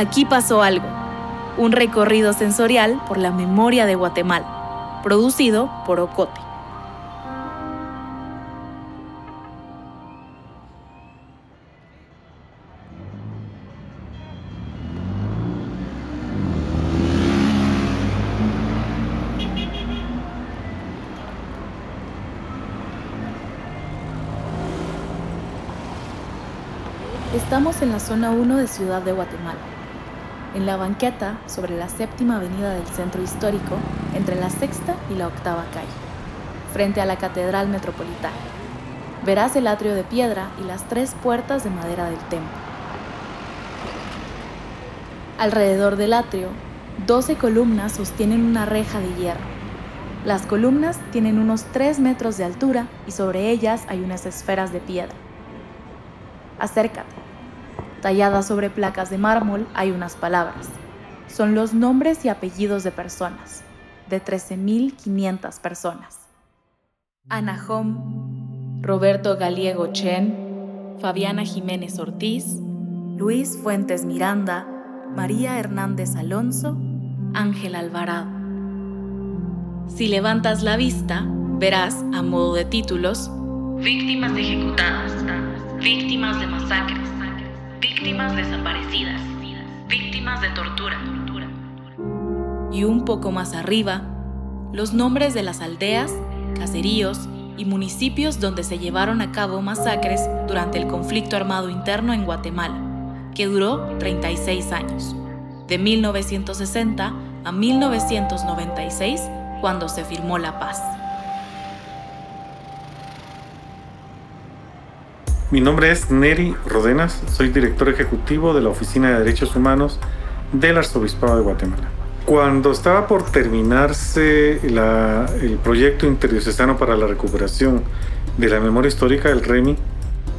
Aquí pasó algo. Un recorrido sensorial por la memoria de Guatemala, producido por Ocote. Estamos en la zona 1 de Ciudad de Guatemala, en la banqueta sobre la séptima avenida del centro histórico, entre la sexta y la octava calle, frente a la Catedral Metropolitana. Verás el atrio de piedra y las tres puertas de madera del templo. Alrededor del atrio, 12 columnas sostienen una reja de hierro. Las columnas tienen unos 3 metros de altura y sobre ellas hay unas esferas de piedra. Acércate. Talladas sobre placas de mármol hay unas palabras. Son los nombres y apellidos de personas, de 13.500 personas. Anahom, Roberto Galiego Chen, Fabiana Jiménez Ortiz, Luis Fuentes Miranda, María Hernández Alonso, Ángel Alvarado. Si levantas la vista, verás, a modo de títulos, Víctimas ejecutadas, víctimas de masacres, víctimas desaparecidas, víctimas de tortura. Y un poco más arriba, los nombres de las aldeas, caseríos y municipios donde se llevaron a cabo masacres durante el conflicto armado interno en Guatemala, que duró 36 años, de 1960 a 1996, cuando se firmó la paz. Mi nombre es Neri Rodenas, soy director ejecutivo de la Oficina de Derechos Humanos del Arzobispado de Guatemala. Cuando estaba por terminarse el proyecto interdiocesano para la recuperación de la memoria histórica del REMI,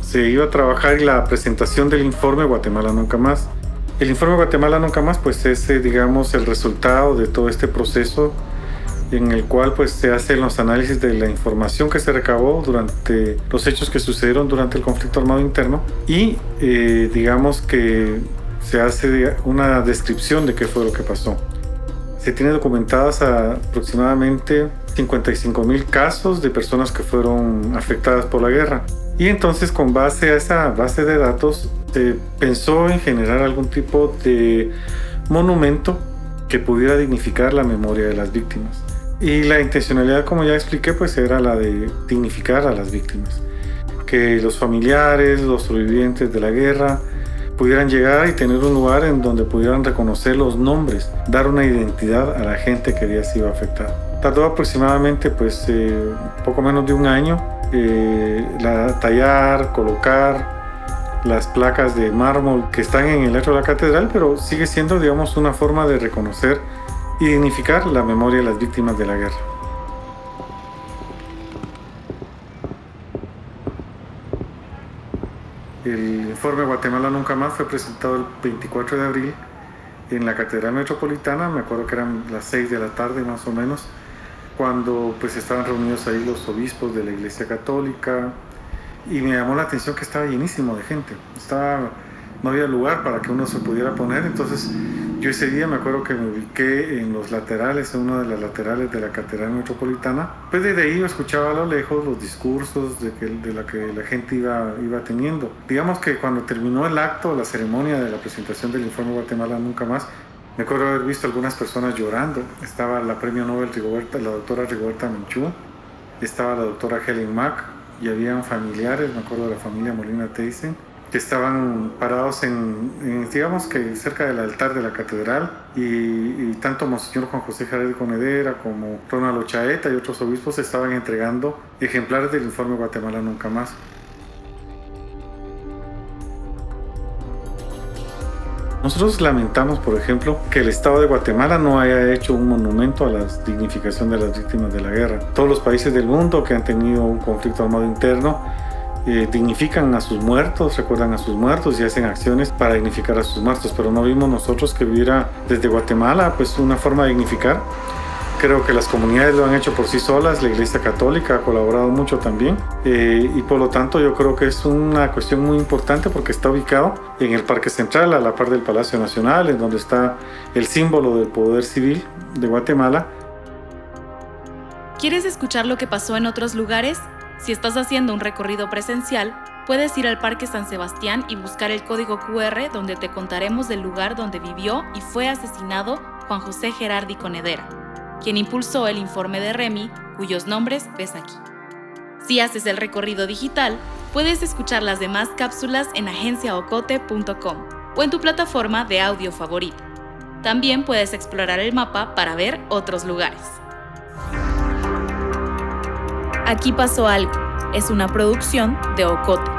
se iba a trabajar la presentación del informe Guatemala Nunca Más. El informe Guatemala Nunca Más pues es, eh, digamos, el resultado de todo este proceso en el cual pues se hacen los análisis de la información que se recabó durante los hechos que sucedieron durante el conflicto armado interno y eh, digamos que se hace una descripción de qué fue lo que pasó. Se tiene documentadas aproximadamente 55 mil casos de personas que fueron afectadas por la guerra. Y entonces con base a esa base de datos se pensó en generar algún tipo de monumento que pudiera dignificar la memoria de las víctimas. Y la intencionalidad, como ya expliqué, pues era la de dignificar a las víctimas. Que los familiares, los sobrevivientes de la guerra pudieran llegar y tener un lugar en donde pudieran reconocer los nombres, dar una identidad a la gente que había sido afectada. Tardó aproximadamente pues eh, poco menos de un año eh, la, tallar, colocar las placas de mármol que están en el lecho de la catedral, pero sigue siendo digamos una forma de reconocer dignificar la memoria de las víctimas de la guerra. El informe Guatemala Nunca Más fue presentado el 24 de abril en la Catedral Metropolitana, me acuerdo que eran las 6 de la tarde más o menos, cuando pues estaban reunidos ahí los obispos de la Iglesia Católica. Y me llamó la atención que estaba llenísimo de gente, estaba no había lugar para que uno se pudiera poner. Entonces yo ese día me acuerdo que me ubiqué en los laterales, en una de las laterales de la Catedral Metropolitana. Pues desde ahí yo escuchaba a lo lejos los discursos de, que, de la que la gente iba, iba teniendo. Digamos que cuando terminó el acto, la ceremonia de la presentación del informe Guatemala Nunca Más, me acuerdo haber visto algunas personas llorando. Estaba la premio Nobel Rigoberta, la doctora Rigoberta Menchú, estaba la doctora Helen Mack y habían familiares, me acuerdo de la familia Molina Teisen que estaban parados en, digamos que cerca del altar de la catedral y, tanto Monseñor Juan José Jared Conedera como Ronald Ochaeta y otros obispos estaban entregando ejemplares del informe Guatemala Nunca Más. Nosotros lamentamos, por ejemplo, que el Estado de Guatemala no haya hecho un monumento a la dignificación de las víctimas de la guerra. Todos los países del mundo que han tenido un conflicto armado interno eh, dignifican a sus muertos, recuerdan a sus muertos y hacen acciones para dignificar a sus muertos, pero no vimos nosotros que hubiera desde Guatemala pues una forma de dignificar Creo que las comunidades lo han hecho por sí solas, la Iglesia Católica ha colaborado mucho también eh, y por lo tanto yo creo que es una cuestión muy importante porque está ubicado en el Parque Central, a la par del Palacio Nacional, en donde está el símbolo del poder civil de Guatemala. ¿Quieres escuchar lo que pasó en otros lugares? Si estás haciendo un recorrido presencial, puedes ir al Parque San Sebastián y buscar el código QR donde te contaremos del lugar donde vivió y fue asesinado Juan José Gerardi Conedera quien impulsó el informe de Remy, cuyos nombres ves aquí. Si haces el recorrido digital, puedes escuchar las demás cápsulas en agenciaocote.com o en tu plataforma de audio favorita. También puedes explorar el mapa para ver otros lugares. Aquí pasó algo. Es una producción de Ocote.